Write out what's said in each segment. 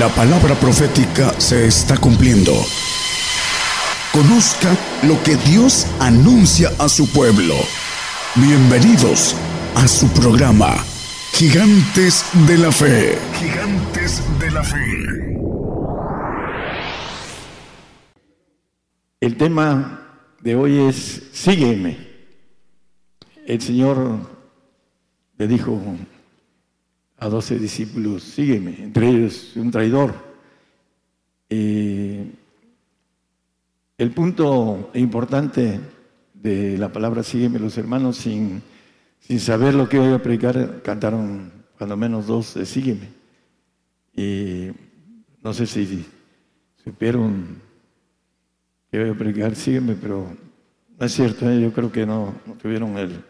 La palabra profética se está cumpliendo. Conozca lo que Dios anuncia a su pueblo. Bienvenidos a su programa, Gigantes de la Fe. Gigantes de la Fe. El tema de hoy es Sígueme. El Señor le dijo a doce discípulos, sígueme, entre ellos un traidor. el punto importante de la palabra sígueme, los hermanos, sin, sin saber lo que iba a predicar, cantaron cuando menos dos de sígueme. Y no sé si supieron que iba a predicar sígueme, pero no es cierto, ¿eh? yo creo que no, no tuvieron el...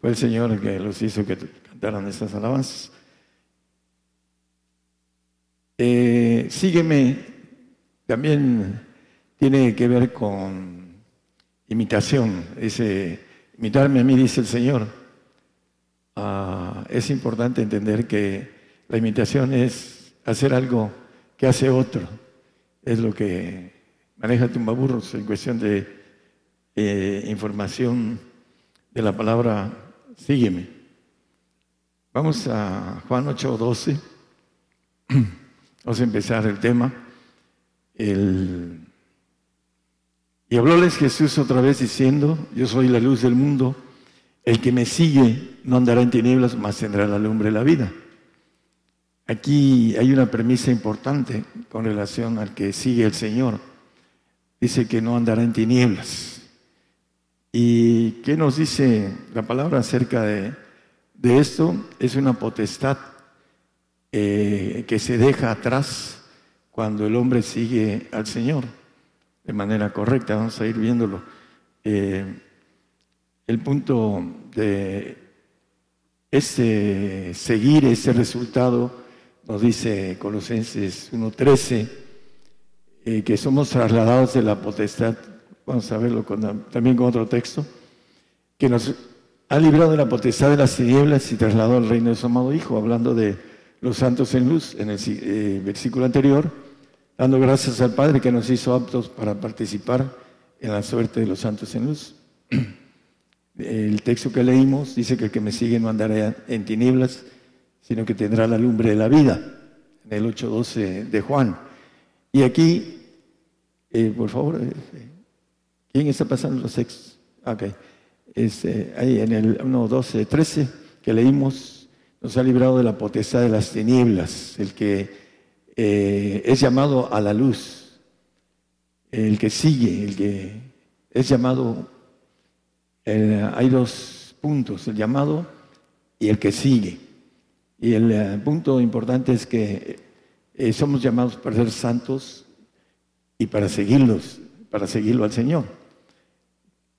Fue el Señor el que los hizo que cantaran estas alabanzas. Eh, sígueme también tiene que ver con imitación. Dice, imitarme a mí, dice el Señor. Ah, es importante entender que la imitación es hacer algo que hace otro. Es lo que maneja Tumbaburros en cuestión de eh, información de la palabra sígueme. Vamos a Juan 8, 12. Vamos a empezar el tema. Y hablóles Jesús otra vez diciendo, yo soy la luz del mundo, el que me sigue no andará en tinieblas, mas tendrá la lumbre de la vida. Aquí hay una premisa importante con relación al que sigue el Señor. Dice que no andará en tinieblas. ¿Y qué nos dice la palabra acerca de, de esto? Es una potestad eh, que se deja atrás cuando el hombre sigue al Señor de manera correcta. Vamos a ir viéndolo. Eh, el punto de ese seguir, ese resultado, nos dice Colosenses 1.13, eh, que somos trasladados de la potestad, vamos a verlo también con otro texto, que nos ha librado de la potestad de las tinieblas y trasladado al reino de su amado Hijo, hablando de los santos en luz, en el eh, versículo anterior, dando gracias al Padre que nos hizo aptos para participar en la suerte de los santos en luz. El texto que leímos dice que el que me sigue no andará en tinieblas, sino que tendrá la lumbre de la vida, en el 8.12 de Juan. Y aquí, eh, por favor, eh, ¿quién está pasando los textos? Ok, este, ahí en el 1.12, 13 que leímos, nos ha librado de la potestad de las tinieblas, el que eh, es llamado a la luz, el que sigue, el que es llamado, hay dos puntos, el llamado y el que sigue. Y el eh, punto importante es que eh, somos llamados para ser santos y para seguirlos, para seguirlo al Señor.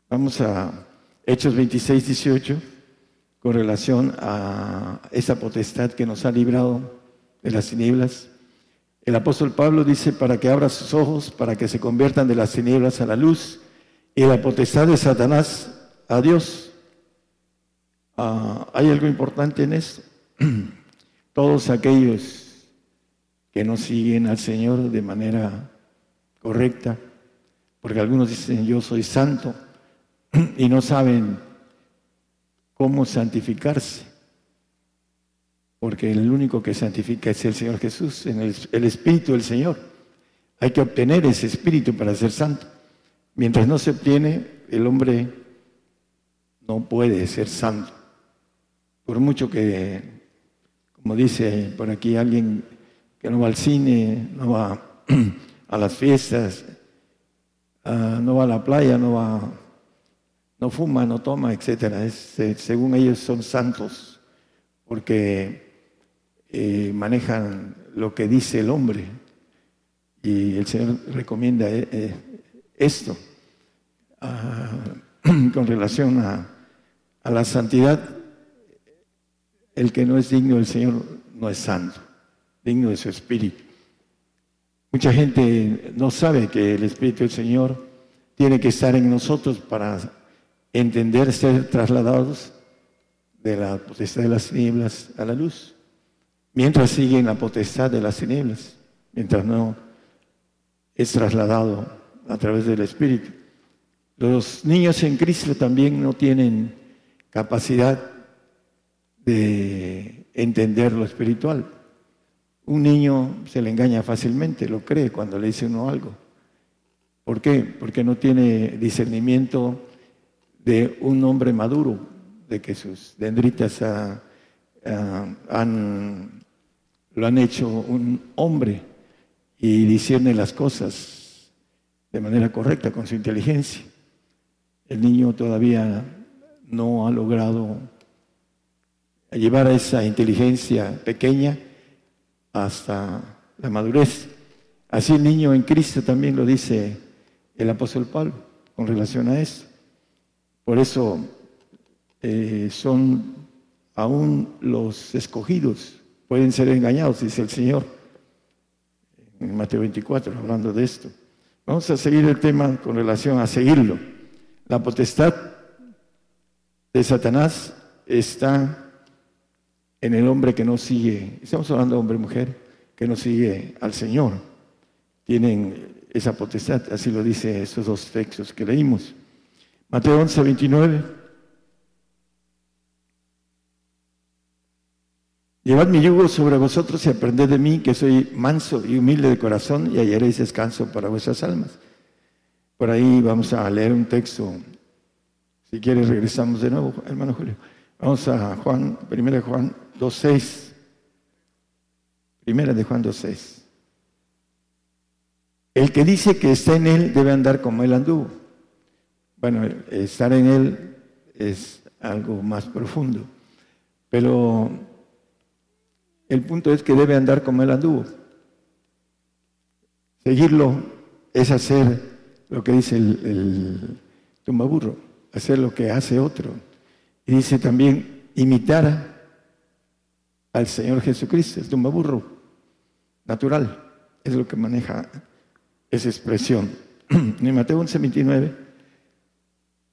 Vamos a Hechos 26, 18 con relación a esa potestad que nos ha librado de las tinieblas. El apóstol Pablo dice, para que abra sus ojos, para que se conviertan de las tinieblas a la luz, y la potestad de Satanás a Dios. Ah, hay algo importante en esto. Todos aquellos que no siguen al Señor de manera correcta, porque algunos dicen yo soy santo y no saben cómo santificarse. Porque el único que santifica es el Señor Jesús, en el, Espíritu del Señor. Hay que obtener ese Espíritu para ser santo. Mientras no se obtiene, el hombre no puede ser santo. Por mucho que, como dice por aquí alguien que no va al cine, no va a las fiestas, ah, no va a la playa, no va no fuma, no toma, etcétera. Eh, según ellos son santos porque eh, manejan lo que dice el hombre. Y el Señor recomienda eh, esto ah, con relación a la santidad. El que no es digno del Señor no es santo, digno de su espíritu. Mucha gente no sabe que el Espíritu del Señor tiene que estar en nosotros para entender ser trasladados de la potestad de las tinieblas a la luz, mientras siguen la potestad de las tinieblas. mientras no es trasladado a través del Espíritu. Los niños en Cristo también no tienen capacidad de entender lo espiritual. Un niño se le engaña fácilmente, lo cree cuando le dice uno algo. ¿Por qué? Porque no tiene discernimiento de un hombre maduro, de que sus dendritas han, lo han hecho un hombre y discierne las cosas de manera correcta con su inteligencia. El niño todavía no ha logrado llevar a esa inteligencia pequeña hasta la madurez. Así el niño en Cristo también lo dice el apóstol Pablo con relación a eso. Por eso eh, son aún los escogidos, pueden ser engañados, dice el Señor en Mateo 24, hablando de esto. Vamos a seguir el tema con relación a seguirlo. La potestad de Satanás está en el hombre que no sigue, estamos hablando de hombre y mujer, que no sigue al Señor. Tienen esa potestad, así lo dice esos dos textos que leímos. Mateo 11, 29. Llevad mi yugo sobre vosotros y aprended de mí, que soy manso y humilde de corazón, y hallaréis descanso para vuestras almas. Por ahí vamos a leer un texto. Si quieres, regresamos de nuevo, hermano Julio. Vamos a Juan, primera de Juan 2.6. Primera de Juan 2.6. El que dice que está en él debe andar como él anduvo. Bueno, estar en él es algo más profundo. Pero el punto es que debe andar como él anduvo. Seguirlo es hacer lo que dice el, el tumbaburro, hacer lo que hace otro. Y dice también imitar al Señor Jesucristo, es tumbaburro, natural, es lo que maneja esa expresión. En Mateo 11, 29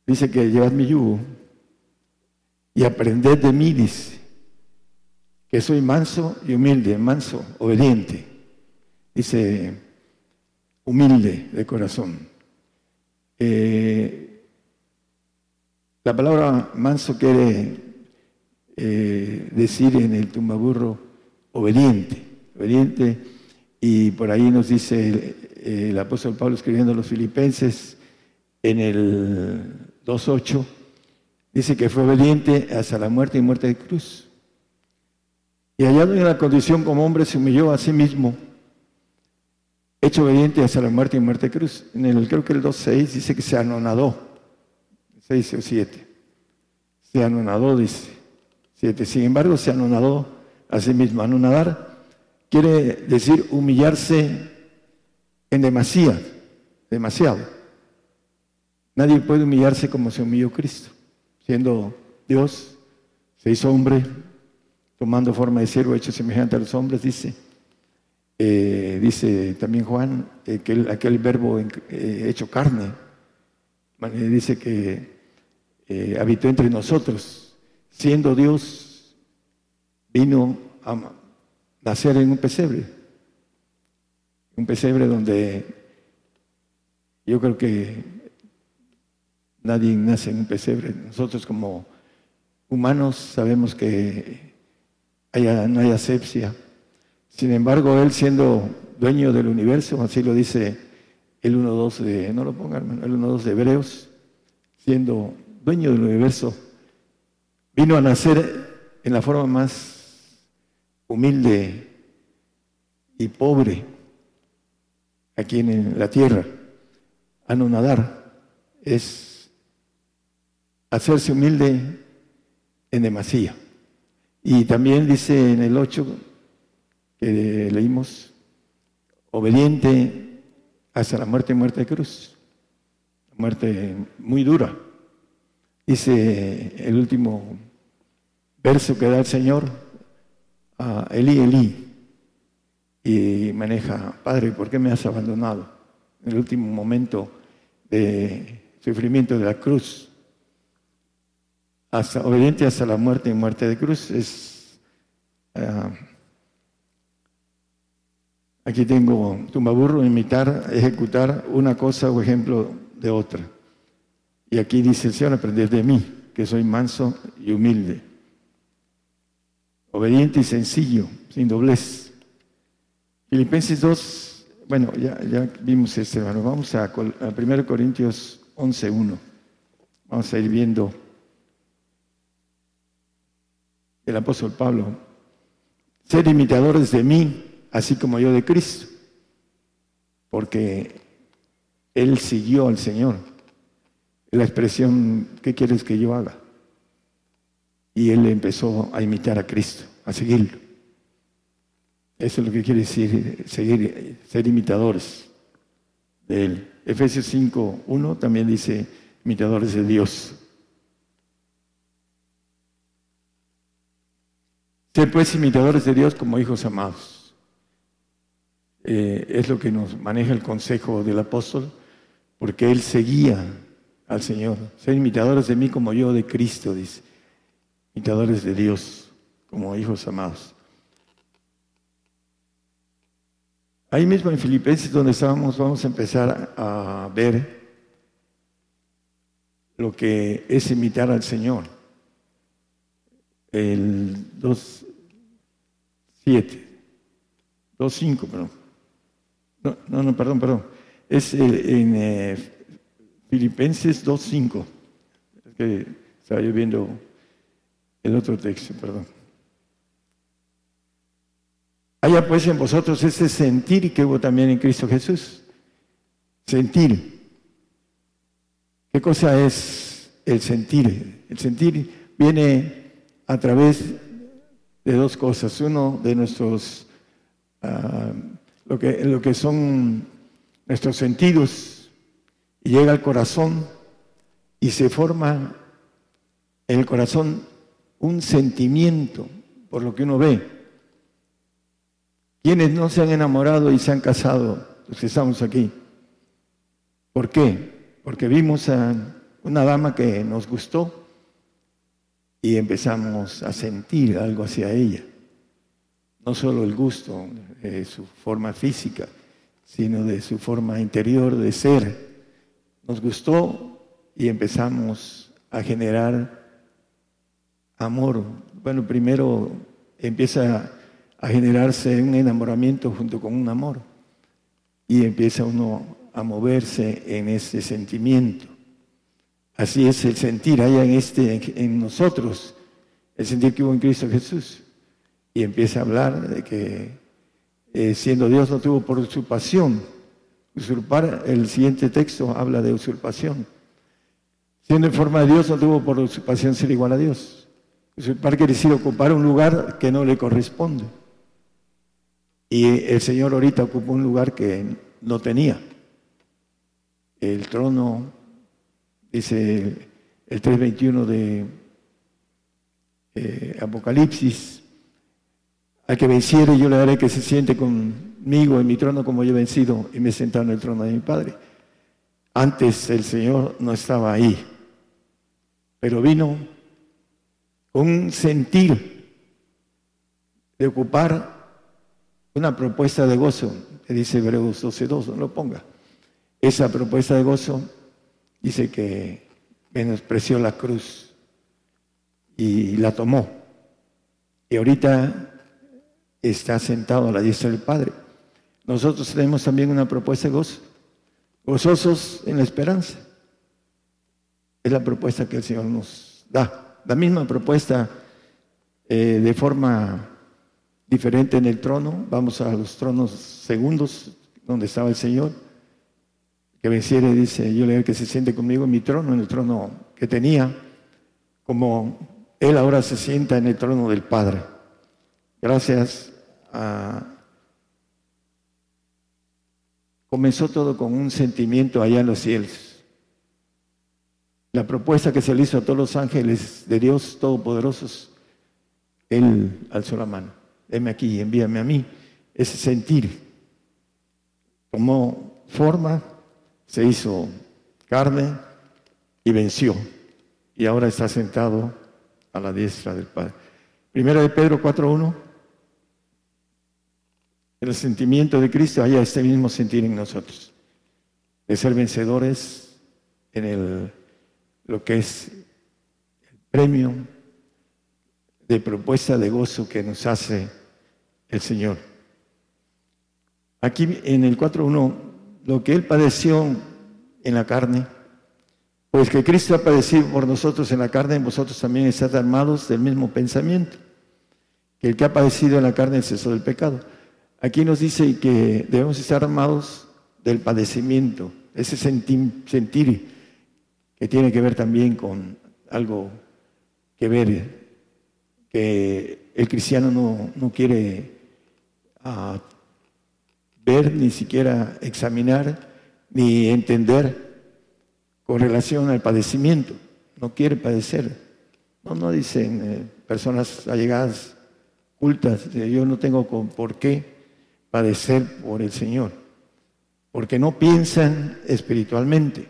dice que llevad mi yugo y aprended de mí, que soy manso y humilde, manso, obediente. Dice, humilde de corazón. Eh, la palabra manso quiere eh, decir en el tumbaburro obediente, obediente, y por ahí nos dice el apóstol Pablo escribiendo a los filipenses en el 2.8, dice que fue obediente hasta la muerte y muerte de cruz. Y hallado en la condición como hombre se humilló a sí mismo, hecho obediente hasta la muerte y muerte de cruz. En el, creo que el 2.6 dice que se anonadó, 6 o 7. Se anonadó, dice 7. Sin embargo, se anonadó a sí mismo. Anonadar quiere decir humillarse en demasía, demasiado. Nadie puede humillarse como se humilló Cristo, siendo Dios, se hizo hombre, tomando forma de siervo hecho semejante a los hombres, dice. Eh, dice también Juan, eh, que aquel verbo eh, hecho carne, dice que habitó entre nosotros, siendo Dios, vino a nacer en un pesebre, un pesebre donde yo creo que nadie nace en un pesebre, nosotros como humanos sabemos que no hay asepsia. Sin embargo, Él siendo dueño del universo, así lo dice el 1.2 de, no lo pongan, el 1.2 de Hebreos, siendo dueño del universo, vino a nacer en la forma más humilde y pobre aquí en la tierra. Anonadar es hacerse humilde en demasía. Y también dice en el 8 que leímos, obediente hasta la muerte, muerte de cruz. Muerte muy dura. Dice el último verso que da el Señor, a Elí, Elí, y maneja, Padre, ¿por qué me has abandonado? En el último momento de sufrimiento de la cruz obediente hasta la muerte y muerte de cruz, es uh, Aquí tengo tumbaburro, imitar, ejecutar una cosa o ejemplo de otra. Y aquí dice el Señor, aprender de mí, que soy manso y humilde, obediente y sencillo, sin doblez. Filipenses 2, bueno, ya, ya vimos este, hermano. Vamos a, a 1 Corintios 11.1. Vamos a ir viendo el apóstol Pablo. Ser imitadores de mí, así como yo de Cristo, porque él siguió al Señor. La expresión, ¿qué quieres que yo haga? Y él empezó a imitar a Cristo, a seguirlo. Eso es lo que quiere decir seguir, ser imitadores de él. Efesios 5, 1 también dice imitadores de Dios. Ser pues imitadores de Dios como hijos amados. Eh, es lo que nos maneja el consejo del apóstol, porque él seguía al Señor. Ser imitadores de mí como yo de Cristo, dice. Imitadores de Dios como hijos amados. Ahí mismo en Filipenses donde estábamos vamos a empezar a ver lo que es imitar al Señor. El 2.7, 2.5, perdón. No, no, no, perdón, perdón. Es en eh, Filipenses 2.5. Es que estaba yo viendo el otro texto, perdón. Haya pues en vosotros ese sentir que hubo también en Cristo Jesús. Sentir. ¿Qué cosa es el sentir? El sentir viene a través de dos cosas. Uno, de nuestros, ah, lo, que, lo que son nuestros sentidos, llega al corazón y se forma en el corazón un sentimiento por lo que uno ve. Quienes no se han enamorado y se han casado, los que estamos aquí. ¿Por qué? porque vimos a una dama que nos gustó y empezamos a sentir algo hacia ella. No solo el gusto de su forma física, sino de su forma interior de ser. Nos gustó y empezamos a generar amor. Bueno, primero empieza a generarse un enamoramiento junto con un amor y empieza uno a moverse en ese sentimiento. Así es el sentir allá en, este, en nosotros, el sentir que hubo en Cristo Jesús. Y empieza a hablar de que eh, siendo Dios no tuvo por usurpación. Usurpar, el siguiente texto habla de usurpación. Siendo en forma de Dios no tuvo por usurpación ser igual a Dios. Usurpar quiere decir ocupar un lugar que no le corresponde. Y el Señor ahorita ocupó un lugar que no tenía el trono, dice el 3.21 de eh, Apocalipsis, al que venciere yo le daré que se siente conmigo en mi trono como yo he vencido y me he sentado en el trono de mi Padre. Antes el Señor no estaba ahí, pero vino con un sentir de ocupar una propuesta de gozo, que dice Hebreos 12.2, no lo ponga. Esa propuesta de gozo dice que menospreció la cruz y la tomó. Y ahorita está sentado a la diestra del Padre. Nosotros tenemos también una propuesta de gozo. Gozosos en la esperanza. Es la propuesta que el Señor nos da. La misma propuesta eh, de forma diferente en el trono. Vamos a los tronos segundos donde estaba el Señor que venciere, dice, yo le que se siente conmigo en mi trono, en el trono que tenía, como Él ahora se sienta en el trono del Padre. Gracias a... Comenzó todo con un sentimiento allá en los cielos. La propuesta que se le hizo a todos los ángeles de Dios Todopoderosos, Él alzó la mano. Heme aquí, envíame a mí. Ese sentir tomó forma se hizo carne y venció. Y ahora está sentado a la diestra del Padre. Primera de Pedro 4.1. el sentimiento de Cristo haya este mismo sentir en nosotros, de ser vencedores en el, lo que es el premio de propuesta de gozo que nos hace el Señor. Aquí en el 4.1, lo que Él padeció en la carne, pues que Cristo ha padecido por nosotros en la carne, vosotros también estáis armados del mismo pensamiento. Que el que ha padecido en la carne es eso del pecado. Aquí nos dice que debemos estar armados del padecimiento, ese sentir que tiene que ver también con algo que ver, que el cristiano no, quiere ah, ver, ni siquiera examinar, ni entender con relación al padecimiento. No quiere padecer. No, no dicen eh, personas allegadas, cultas, yo no tengo por qué padecer por el Señor, porque no piensan espiritualmente.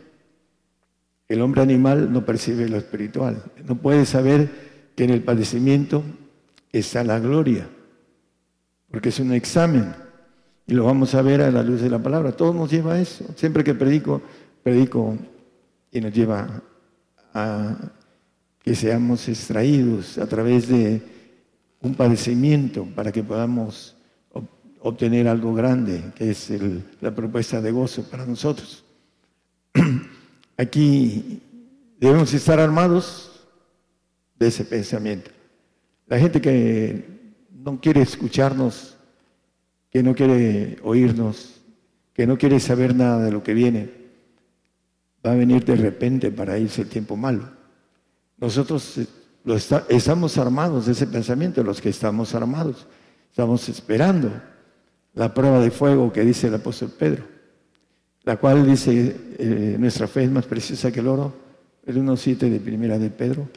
El hombre animal no percibe lo espiritual, no puede saber que en el padecimiento está la gloria, porque es un examen. Y lo vamos a ver a la luz de la palabra. Todo nos lleva a eso. Siempre que predico, predico y nos lleva a que seamos extraídos a través de un padecimiento para que podamos obtener algo grande, que es la propuesta de gozo para nosotros. Aquí debemos estar armados de ese pensamiento. La gente que no quiere escucharnos, que no quiere oírnos, que no quiere saber nada de lo que viene, va a venir de repente para irse el tiempo malo. Nosotros eh, estamos armados de ese pensamiento, los que estamos armados. Estamos esperando la prueba de fuego que dice el apóstol Pedro, la cual dice, eh, nuestra fe es más preciosa que el oro, el 1.7 de primera de Pedro.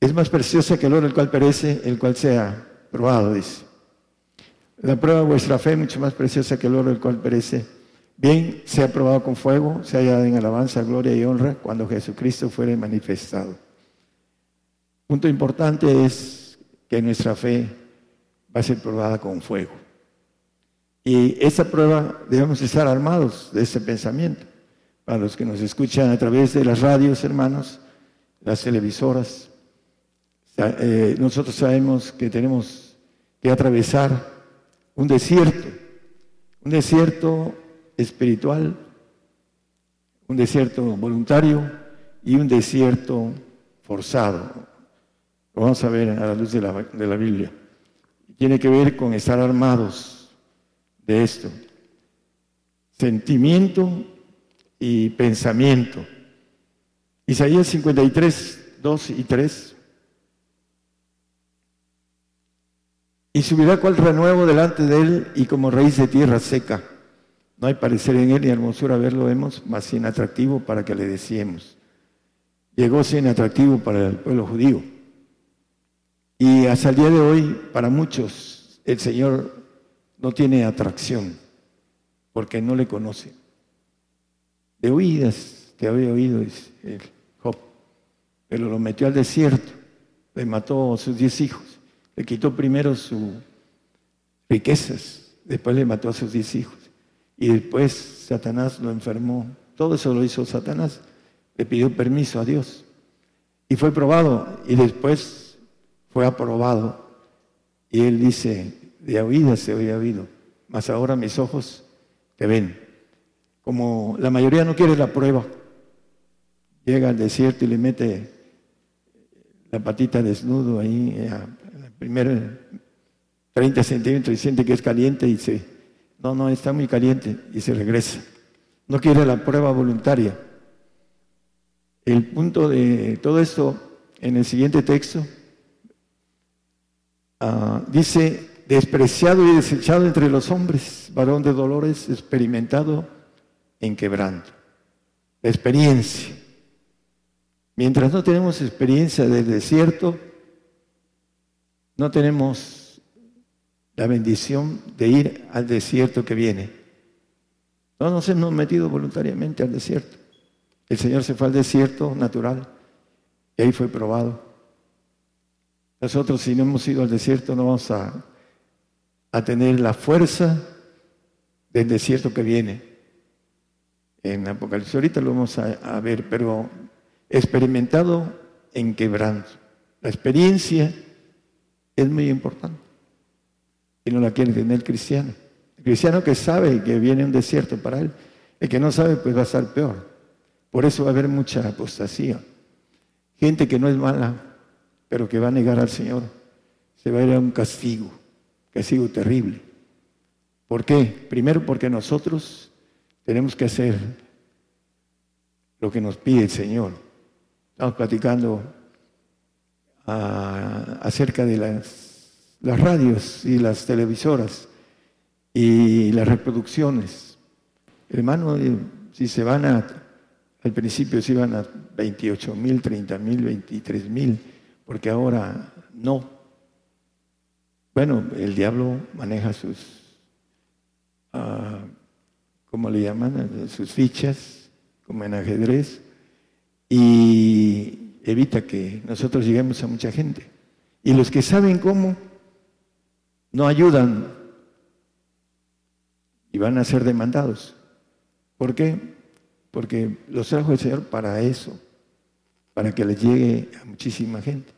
Es más preciosa que el oro, el cual perece, el cual sea probado, dice. La prueba de vuestra fe es mucho más preciosa que el oro, el cual perece Bien sea probado con fuego, se haya en alabanza, gloria y honra cuando Jesucristo fuere manifestado. Punto importante es que nuestra fe va a ser probada con fuego. Y esa prueba debemos estar armados de ese pensamiento. Para los que nos escuchan a través de las radios, hermanos, las televisoras, eh, nosotros sabemos que tenemos que atravesar un desierto, un desierto espiritual, un desierto voluntario y un desierto forzado. Lo vamos a ver a la luz de la, de la Biblia. Tiene que ver con estar armados de esto. Sentimiento y pensamiento. Isaías 53, 2 y 3. Y subirá cual renuevo delante de él y como raíz de tierra seca no hay parecer en él ni hermosura verlo vemos, más sin atractivo para que le decíamos. Llegó sin atractivo para el pueblo judío. Y hasta el día de hoy, para muchos, el Señor no tiene atracción, porque no le conoce. De oídas te había oído, dice el Job, pero lo metió al desierto, le mató a sus diez hijos, le quitó primero sus riquezas, después le mató a sus diez hijos. Y después Satanás lo enfermó. Todo eso lo hizo Satanás. Le pidió permiso a Dios. Y fue probado. Y después fue aprobado. Y él dice, de oídas se había oído. Mas ahora mis ojos te ven. Como la mayoría no quiere la prueba, llega al desierto y le mete la patita desnudo ahí, eh, a la primera 30 centímetros y siente que es caliente y se no, no, está muy caliente y se regresa. No quiere la prueba voluntaria. El punto de todo esto en el siguiente texto ah, dice, despreciado y desechado entre los hombres, varón de dolores, experimentado en quebranto. La experiencia. Mientras no tenemos experiencia del desierto, no tenemos la bendición de ir al desierto que viene. No nos hemos metido voluntariamente al desierto. El Señor se fue al desierto natural y ahí fue probado. Nosotros si no hemos ido al desierto no vamos a, a tener la fuerza del desierto que viene en Apocalipsis. Ahorita lo vamos a, ver, pero experimentado en quebranto. La experiencia es muy importante y no la quiere tener el cristiano. El cristiano que sabe que viene un desierto para él, el que no sabe pues va a estar peor. Por eso va a haber mucha apostasía. Gente que no es mala, pero que va a negar al Señor, se va a ir a un castigo, castigo terrible. ¿Por qué? Primero porque nosotros tenemos que hacer lo que nos pide el Señor. Estamos platicando acerca de las, las radios y las televisoras y las reproducciones. Hermano, eh, si se van a, al principio se iban a 28 mil, 30 mil, 23 mil, porque ahora no. Bueno, el diablo maneja sus, uh, ¿cómo le llaman? Sus fichas, como en ajedrez, y evita que nosotros lleguemos a mucha gente. Y los que saben cómo, no ayudan y van a ser demandados. ¿Por qué? Porque los trajo el Señor para eso, para que les llegue a muchísima gente.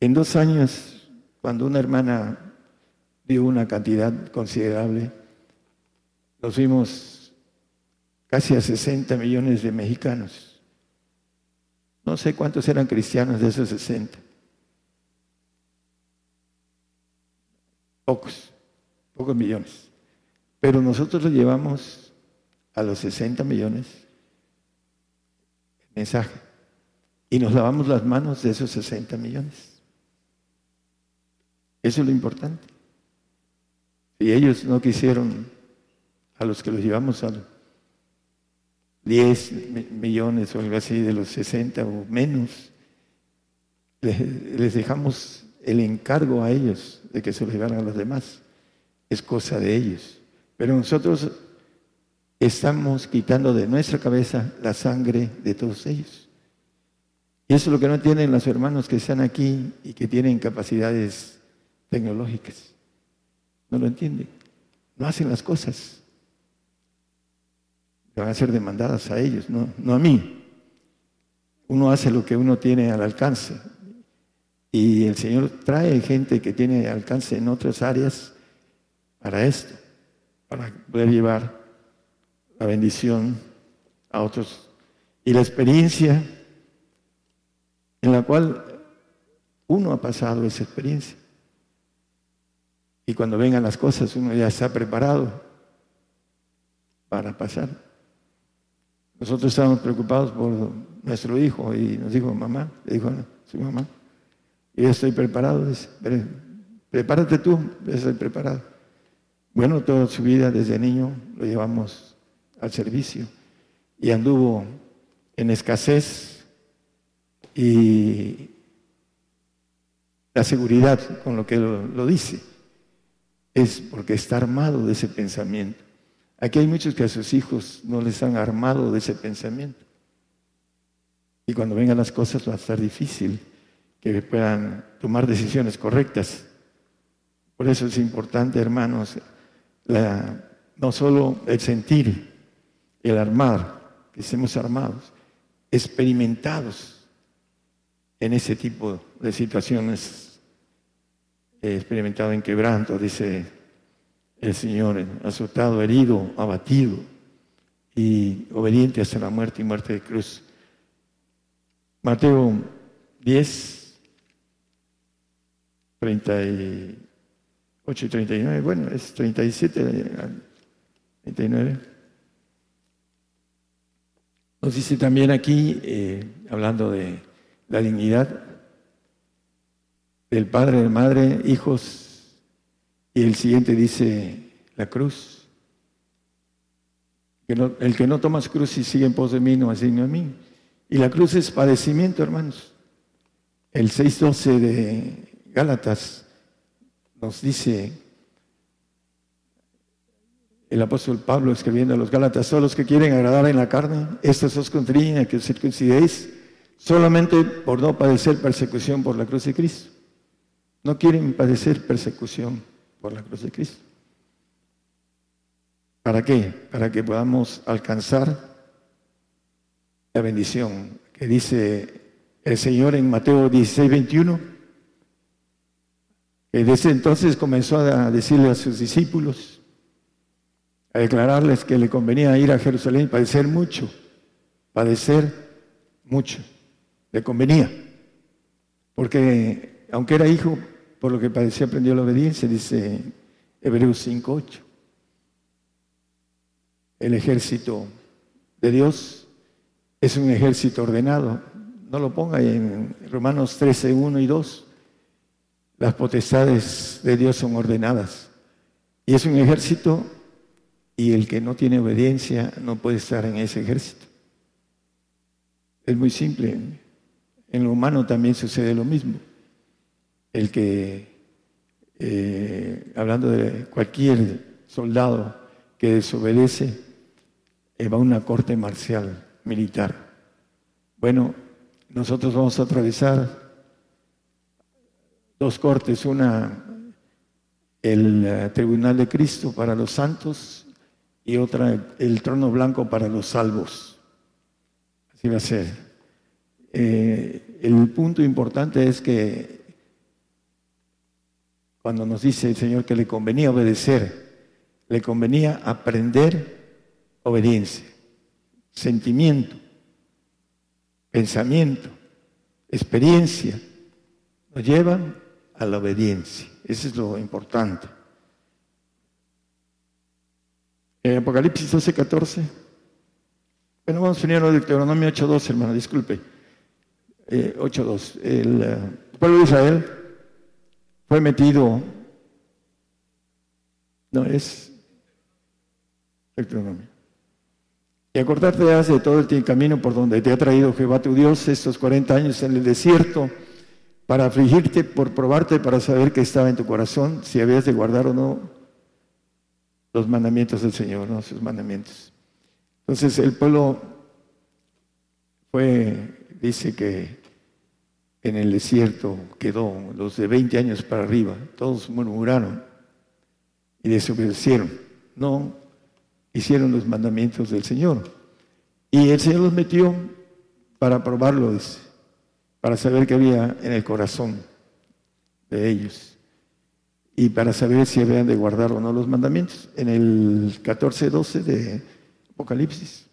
En dos años, cuando una hermana dio una cantidad considerable, nos fuimos casi a 60 millones de mexicanos. No sé cuántos eran cristianos de esos 60. Pocos, pocos millones. Pero nosotros lo llevamos a los 60 millones el mensaje y nos lavamos las manos de esos 60 millones. Eso es lo importante. Si ellos no quisieron a los que los llevamos a 10 millones o algo así de los 60 o menos, les, dejamos el encargo a ellos de que se lo llevaran a los demás. Es cosa de ellos. Pero nosotros estamos quitando de nuestra cabeza la sangre de todos ellos. Y eso es lo que no tienen los hermanos que están aquí y que tienen capacidades tecnológicas. No lo entienden. No hacen las cosas. Van a ser demandadas a ellos, no, no a mí. Uno hace lo que uno tiene al alcance. Y el Señor trae gente que tiene alcance en otras áreas para esto para poder llevar la bendición a otros. Y la experiencia en la cual uno ha pasado esa experiencia. Y cuando vengan las cosas, uno ya está preparado para pasar. Nosotros estábamos preocupados por nuestro hijo y nos dijo mamá, le dijo a su mamá, yo estoy preparado, prepárate tú, estoy preparado. Bueno, toda su vida desde niño lo llevamos al servicio y anduvo en escasez y la seguridad con lo que lo, dice es porque está armado de ese pensamiento. Aquí hay muchos que a sus hijos no les han armado de ese pensamiento. Y cuando vengan las cosas va a estar difícil que puedan tomar decisiones correctas. Por eso es importante, hermanos, no solo el sentir, el armar, que estemos armados, experimentados en ese tipo de situaciones, experimentado en quebranto, dice el Señor, azotado, herido, abatido y obediente hasta la muerte y muerte de cruz. Mateo 10, 30 y 8 y 39, bueno, es 37 39. Nos dice también aquí, eh, hablando de la dignidad del padre, de madre, hijos, y el siguiente dice la cruz. el que no toma cruz y sigue en pos de mí, no asigno a mí. Y la cruz es padecimiento, hermanos. El 6.12 de Gálatas nos dice el apóstol Pablo escribiendo a los Gálatas, todos los que quieren agradar en la carne, estos os contriñen que os circuncidéis solamente por no padecer persecución por la cruz de Cristo. No quieren padecer persecución por la cruz de Cristo. ¿Para qué? Para que podamos alcanzar la bendición que dice el Señor en Mateo 16, 21. Que desde entonces comenzó a decirle a sus discípulos, a declararles que le convenía ir a Jerusalén y padecer mucho, padecer mucho, le convenía, porque aunque era hijo, por lo que padecía aprendió la obediencia, dice Hebreos 5.8. El ejército de Dios es un ejército ordenado. No lo ponga en Romanos 13, 1 y 2. Las potestades de Dios son ordenadas. Y es un ejército y el que no tiene obediencia no puede estar en ese ejército. Es muy simple. En lo humano también sucede lo mismo el que, eh, hablando de cualquier soldado que desobedece, eh, va a una corte marcial militar. Bueno, nosotros vamos a atravesar dos cortes, una el eh, Tribunal de Cristo para los santos y otra el, trono blanco para los salvos. Así va a ser. el punto importante es que cuando nos dice el Señor que le convenía obedecer, le convenía aprender obediencia, sentimiento, pensamiento, experiencia, nos llevan a la obediencia. Eso es lo importante. En Apocalipsis 12, 14. Bueno, vamos a venir a Deuteronomio 8.2, hermano, disculpe. Eh, 8.2. El eh, pueblo de Israel fue metido, no es Deuteronomio. Y acordarte de todo el camino por donde te ha traído Jehová tu Dios estos 40 años en el desierto para afligirte, por probarte, para saber qué estaba en tu corazón, si habías de guardar o no los mandamientos del Señor, no sus mandamientos. Entonces el pueblo fue, dice que en el desierto quedó, los de 20 años para arriba, todos murmuraron y desobedecieron, no hicieron los mandamientos del Señor. Y el Señor los metió para probarlos, para saber qué había en el corazón de ellos y para saber si habían de guardar o no los mandamientos. En el 14-12 de Apocalipsis,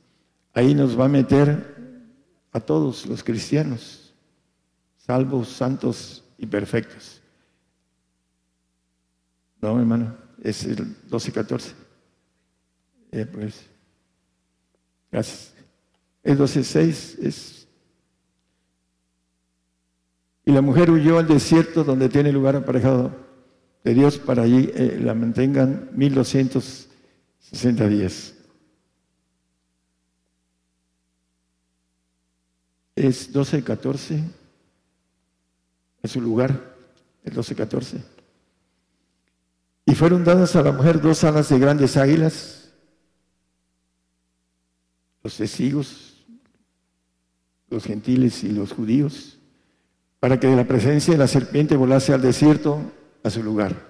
ahí nos va a meter a todos los cristianos salvos, santos y perfectos. No, hermano, es el 12-14. Eh, pues, gracias. El 12-6 es... Y la mujer huyó al desierto donde tiene lugar aparejado de Dios para allí eh, la mantengan 1260 días. Es 12-14 en su lugar, el 12-14. Y fueron dadas a la mujer dos alas de grandes águilas, los testigos, los gentiles y los judíos, para que de la presencia de la serpiente volase al desierto a su lugar.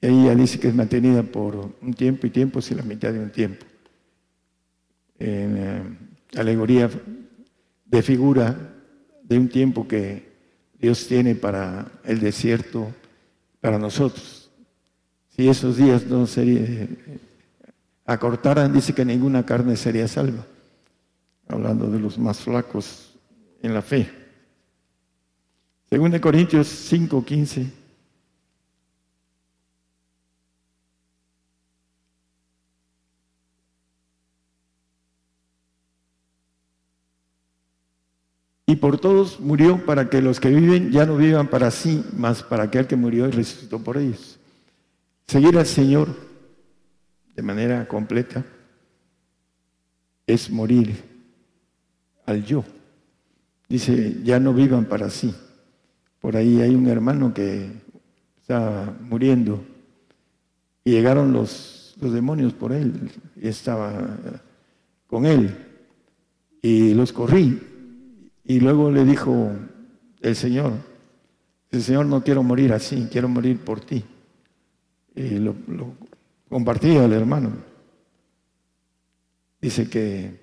Y ahí ella dice que es mantenida por un tiempo y tiempo, si la mitad de un tiempo. En eh, alegoría de figura de un tiempo que Dios tiene para el desierto, para nosotros. Si esos días no sería, acortaran, dice que ninguna carne sería salva, hablando de los más flacos en la fe. Según de Corintios 5, y por todos murió para que los que viven ya no vivan para sí, mas para aquel que murió y resucitó por ellos. Seguir al Señor de manera completa es morir al yo. Dice, ya no vivan para sí. Por ahí hay un hermano que está muriendo y llegaron los, los demonios por él y estaba con él y los corrí y luego le dijo el Señor, el Señor no quiero morir así, quiero morir por ti. y lo, lo compartía al hermano. Dice que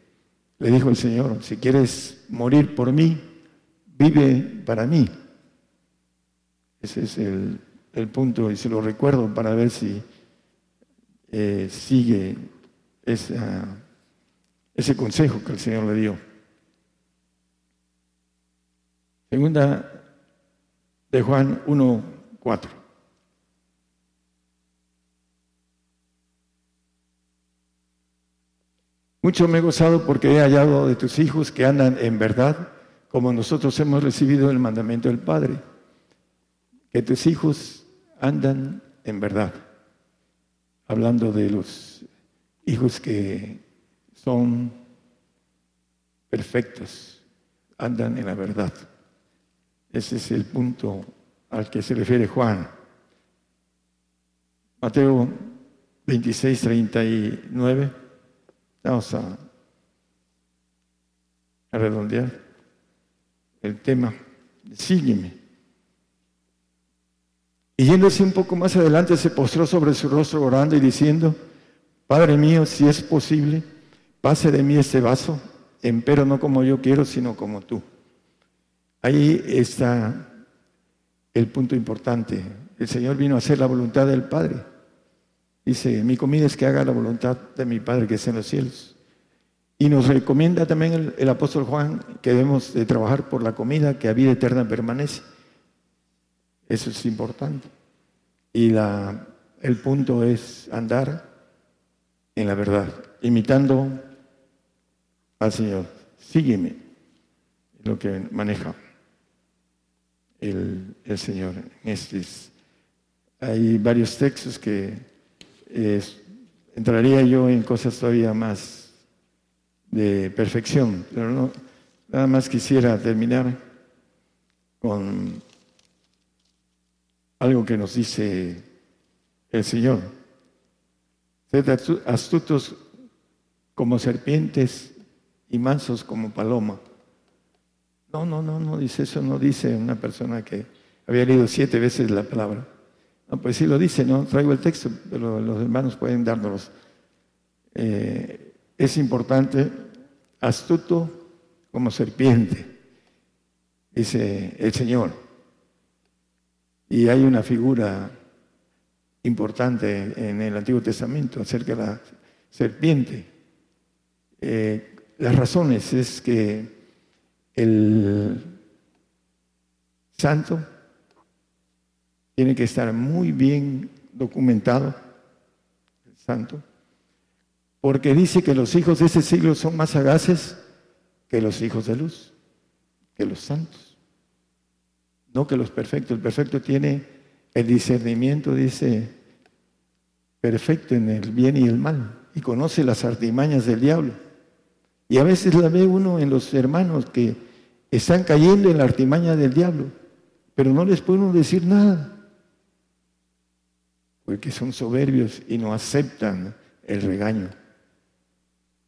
le dijo el Señor, si quieres morir por mí, vive para mí. Ese es el, punto y se lo recuerdo para ver si eh, sigue ese consejo que el Señor le dio. Segunda de Juan 1, 4. Mucho me he gozado porque he hallado de tus hijos que andan en verdad, como nosotros hemos recibido el mandamiento del Padre, que tus hijos andan en verdad. Hablando de los hijos que son perfectos, andan en la verdad. Ese es el punto al que se refiere Juan. Mateo 26, 39. Vamos a, redondear el tema. Sígueme. Y yéndose un poco más adelante, se postró sobre su rostro orando y diciendo, Padre mío, si es posible, pase de mí este vaso, empero no como yo quiero, sino como tú. Ahí está el punto importante. El Señor vino a hacer la voluntad del Padre. Dice, mi comida es que haga la voluntad de mi Padre que está en los cielos. Y nos recomienda también el, apóstol Juan que debemos de trabajar por la comida que a vida eterna permanece. Eso es importante. Y la, el punto es andar en la verdad, imitando al Señor. Sígueme, lo que maneja el, Señor. hay varios textos que entraría yo en cosas todavía más de perfección, pero no, nada más quisiera terminar con algo que nos dice el Señor. Sed astutos como serpientes y mansos como paloma. No, no, no, no dice eso, no dice una persona que había leído siete veces la palabra. No, pues sí lo dice, no traigo el texto, pero los hermanos pueden dárnoslos. Eh, es importante, astuto como serpiente, dice el Señor. Y hay una figura importante en el Antiguo Testamento acerca de la serpiente. Eh, las razones es que el santo tiene que estar muy bien documentado, el santo, porque dice que los hijos de ese siglo son más sagaces que los hijos de luz, que los santos, no que los perfectos. El perfecto tiene el discernimiento, dice, perfecto en el bien y el mal, y conoce las artimañas del diablo. Y a veces la ve uno en los hermanos que están cayendo en la artimaña del diablo, pero no les pueden decir nada, porque son soberbios y no aceptan el regaño.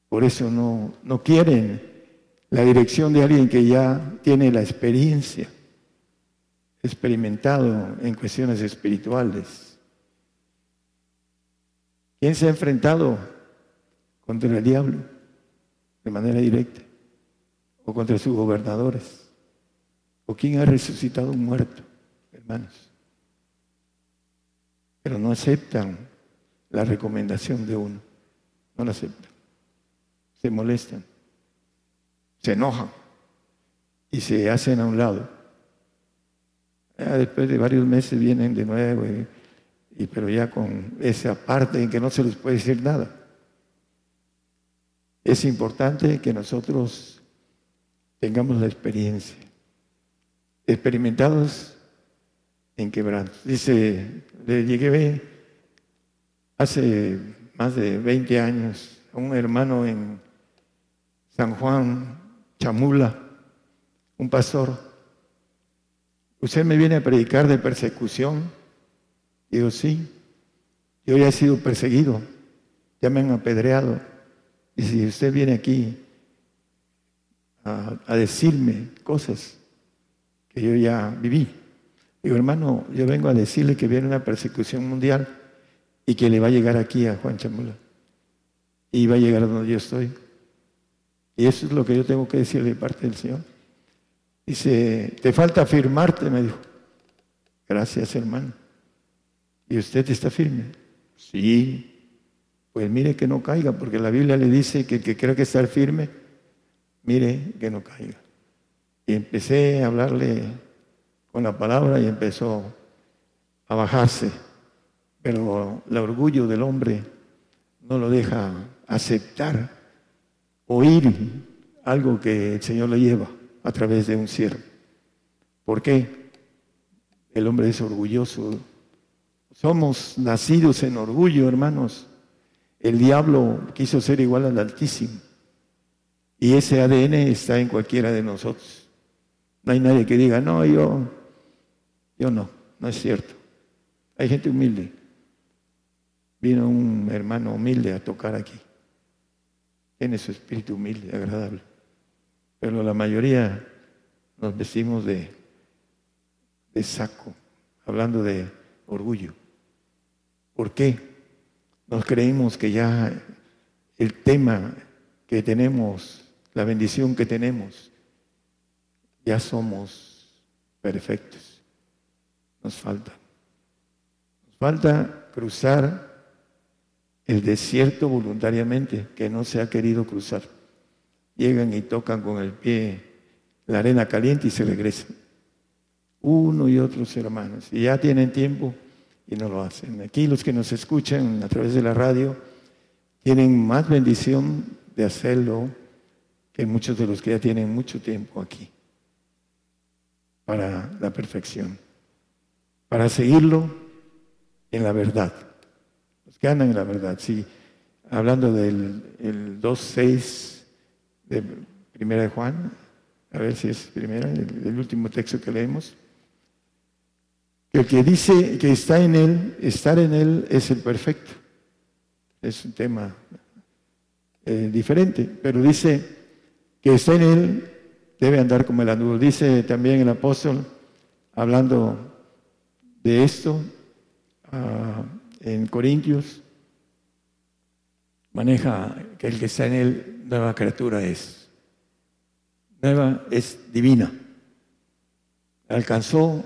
Por eso no, no quieren la dirección de alguien que ya tiene la experiencia, experimentado en cuestiones espirituales. ¿Quién se ha enfrentado contra el diablo de manera directa? o contra sus gobernadores. ¿O quién ha resucitado un muerto, hermanos? Pero no aceptan la recomendación de uno. No la aceptan. Se molestan. Se enojan. Y se hacen a un lado. después de varios meses vienen de nuevo, y, pero ya con esa parte en que no se les puede decir nada. Es importante que nosotros tengamos la experiencia. Experimentados en quebranto. Dice, le llegué hace más de 20 años a un hermano en San Juan, Chamula, un pastor. Usted me viene a predicar de persecución. Digo, sí, yo ya he sido perseguido, ya me han apedreado. Y si usted viene aquí a, decirme cosas que yo ya viví. Digo, hermano, yo vengo a decirle que viene una persecución mundial y que le va a llegar aquí a Juan Chamula. Y va a llegar a donde yo estoy. Y eso es lo que yo tengo que decirle de parte del Señor. Dice, te falta firmarte, me dijo. Gracias, hermano. ¿Y usted está firme? Sí. Pues mire que no caiga, porque la Biblia le dice que el que crea que estar firme, mire que no caiga. Y empecé a hablarle con la palabra y empezó a bajarse. Pero el orgullo del hombre no lo deja aceptar, oír algo que el Señor le lleva a través de un siervo. ¿Por qué? El hombre es orgulloso. Somos nacidos en orgullo, hermanos. El diablo quiso ser igual al Altísimo. Y ese ADN está en cualquiera de nosotros. No hay nadie que diga, no, yo, yo no, no es cierto. Hay gente humilde. Vino un hermano humilde a tocar aquí. Tiene su espíritu humilde, agradable. Pero la mayoría nos vestimos de, de saco, hablando de orgullo. ¿Por qué? Nos creímos que ya el tema que tenemos, la bendición que tenemos, ya somos perfectos. Nos falta. Nos falta cruzar el desierto voluntariamente, que no se ha querido cruzar. Llegan y tocan con el pie la arena caliente y se regresan. Uno y otros hermanos. Y ya tienen tiempo y no lo hacen. Aquí los que nos escuchan a través de la radio tienen más bendición de hacerlo que muchos de los que ya tienen mucho tiempo aquí para la perfección, para seguirlo en la verdad. Los que andan en la verdad, sí. Hablando del el 2.6 de Primera de Juan, a ver si es primera, el último texto que leemos. El que dice que está en Él, estar en Él es el perfecto. Es un tema eh, diferente, pero dice que está en Él debe andar como el anduvo. Dice también el apóstol, hablando de esto, ah, en Corintios, maneja que el que está en Él, nueva criatura es. Nueva es divina. Alcanzó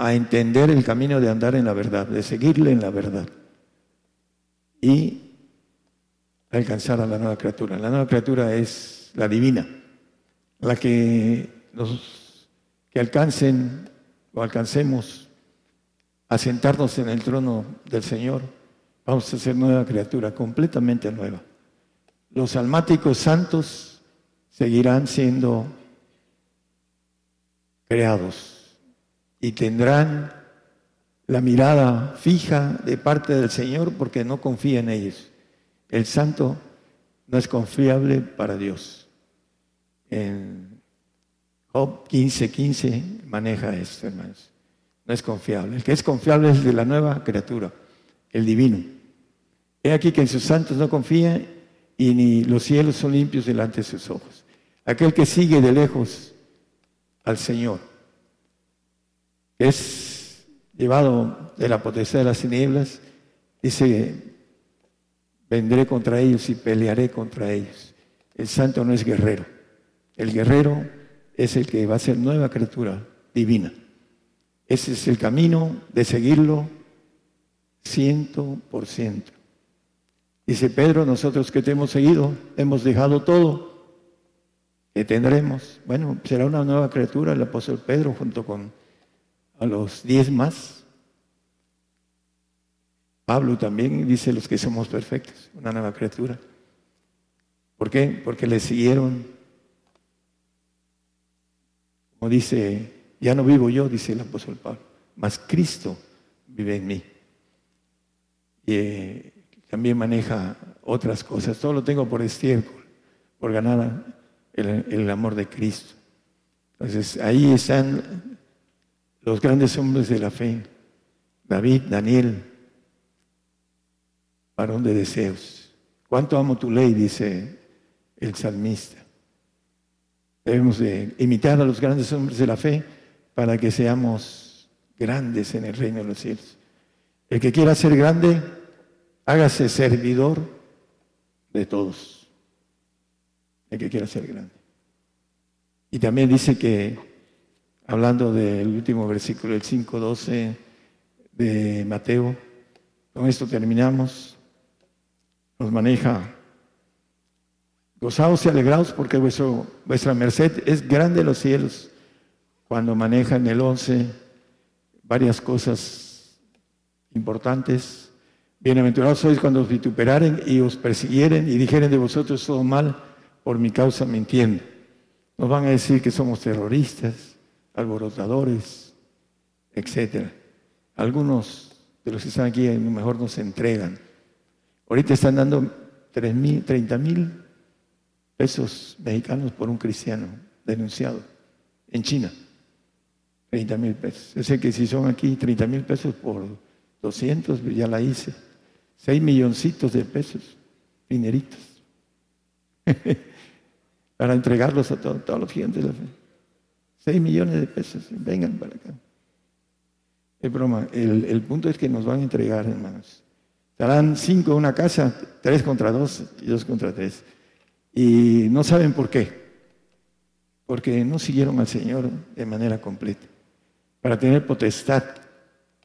a entender el camino de andar en la verdad, de seguirle en la verdad y alcanzar a la nueva criatura. La nueva criatura es la divina, la que los que alcancen o alcancemos a sentarnos en el trono del Señor, vamos a ser nueva criatura, completamente nueva. Los almáticos santos seguirán siendo creados y tendrán la mirada fija de parte del Señor porque no confía en ellos. El santo no es confiable para Dios. En Job 15:15 15 maneja esto, hermanos. No es confiable. El que es confiable es de la nueva criatura, el divino. He aquí que en sus santos no confía y ni los cielos son limpios delante de sus ojos. Aquel que sigue de lejos al Señor es llevado de la potestad de las tinieblas, dice, vendré contra ellos y pelearé contra ellos. El santo no es guerrero. El guerrero es el que va a ser nueva criatura divina. Ese es el camino de seguirlo ciento por ciento. Dice Pedro, nosotros que te hemos seguido, hemos dejado todo. que tendremos? Bueno, será una nueva criatura el apóstol Pedro junto con a los diez más. Pablo también dice los que somos perfectos, una nueva criatura. ¿Por qué? Porque le siguieron, como dice, ya no vivo yo, dice el apóstol Pablo, mas Cristo vive en mí. Y eh, también maneja otras cosas. Todo lo tengo por estiércol, por ganar el, el amor de Cristo. Entonces ahí están los grandes hombres de la fe, David, Daniel, varón de deseos. ¿Cuánto amo tu ley? dice el salmista. Debemos de imitar a los grandes hombres de la fe para que seamos grandes en el reino de los cielos. El que quiera ser grande, hágase servidor de todos, el que quiera ser grande. Y también dice que, hablando del último versículo, el 5.12 de Mateo, con esto terminamos, nos maneja, gozaos y alegraos porque vuestra merced es grande en los cielos, cuando maneja en el 11 varias cosas importantes. Bienaventurados sois cuando os vituperaren y os persiguieren y dijeren de vosotros todo mal por mi causa mintiendo. Nos van a decir que somos terroristas, alborotadores, etc. Algunos de los que están aquí a lo mejor nos entregan. Ahorita están dando 30 mil pesos mexicanos por un cristiano denunciado en China. 30 mil pesos. Yo sé que si son aquí 30 mil pesos por 200, ya la hice. 6 milloncitos de pesos, dineritos. para entregarlos a todos los gigantes de la fe. 6 millones de pesos, vengan para acá. Es broma, el, el, punto es que nos van a entregar, hermanos. Estarán cinco en una casa, tres contra dos y dos contra tres. Y no saben por qué. Porque no siguieron al Señor de manera completa. Para tener potestad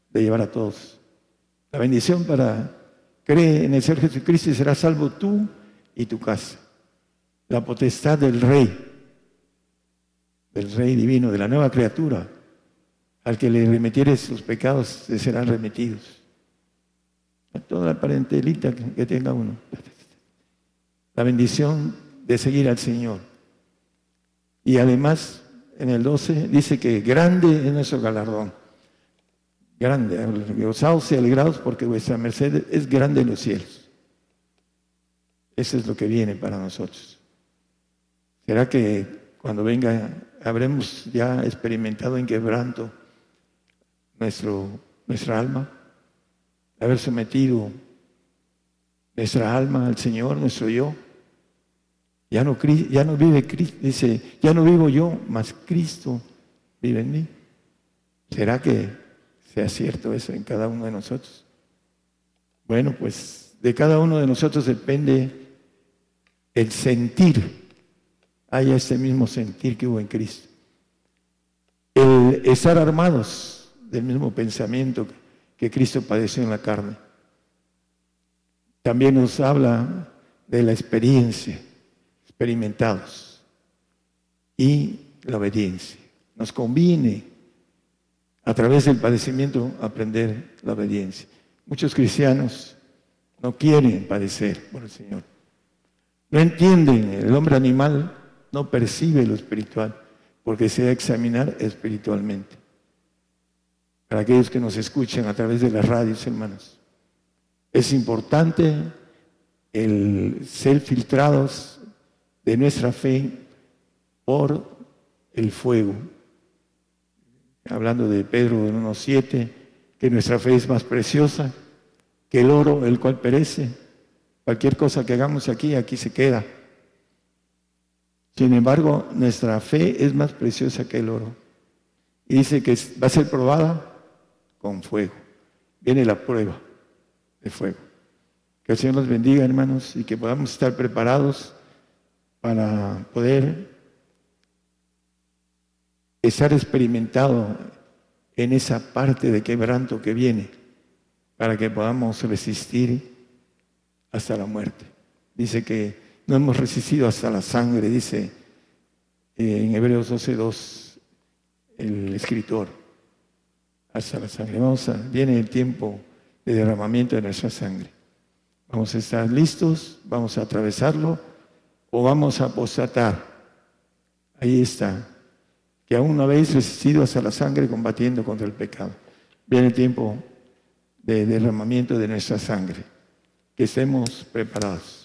de llevar a todos. La bendición para creer en el Señor Jesucristo y serás salvo tú y tu casa la potestad del rey, del rey divino, de la nueva criatura. Al que le remitiere sus pecados, le serán remitidos. A toda la parentelita que tenga uno. La bendición de seguir al Señor. Y además, en el 12 dice que grande es nuestro galardón. Grande, gozaos y alegrados porque vuestra merced es grande en los cielos. Eso es lo que viene para nosotros. ¿Será que cuando venga habremos ya experimentado en quebranto nuestro, nuestra alma? Haber sometido nuestra alma al Señor, nuestro yo. Ya no, ya no vive Cristo, dice, ya no vivo yo, mas Cristo vive en mí. ¿Será que sea cierto eso en cada uno de nosotros? Bueno, pues de cada uno de nosotros depende el sentir haya ese mismo sentir que hubo en Cristo. El estar armados del mismo pensamiento que Cristo padeció en la carne. También nos habla de la experiencia, experimentados, y la obediencia. Nos conviene a través del padecimiento aprender la obediencia. Muchos cristianos no quieren padecer por el Señor. No entienden el hombre animal no percibe lo espiritual, porque se a examinar espiritualmente. Para aquellos que nos escuchan a través de las radios, hermanos, es importante el ser filtrados de nuestra fe por el fuego. Hablando de Pedro en 1.7, que nuestra fe es más preciosa que el oro, el cual perece. Cualquier cosa que hagamos aquí, aquí se queda. Sin embargo, nuestra fe es más preciosa que el oro. Y dice que va a ser probada con fuego. Viene la prueba de fuego. Que el Señor nos bendiga, hermanos, y que podamos estar preparados para poder estar experimentado en esa parte de quebranto que viene, para que podamos resistir hasta la muerte. Dice que no hemos resistido hasta la sangre, dice eh, en Hebreos 12.2 el escritor. Hasta la sangre. Vamos viene el tiempo de derramamiento de nuestra sangre. Vamos a estar listos, vamos a atravesarlo o vamos a apostatar. Ahí está. Que aún no habéis resistido hasta la sangre combatiendo contra el pecado. Viene el tiempo de derramamiento de nuestra sangre. Que estemos preparados.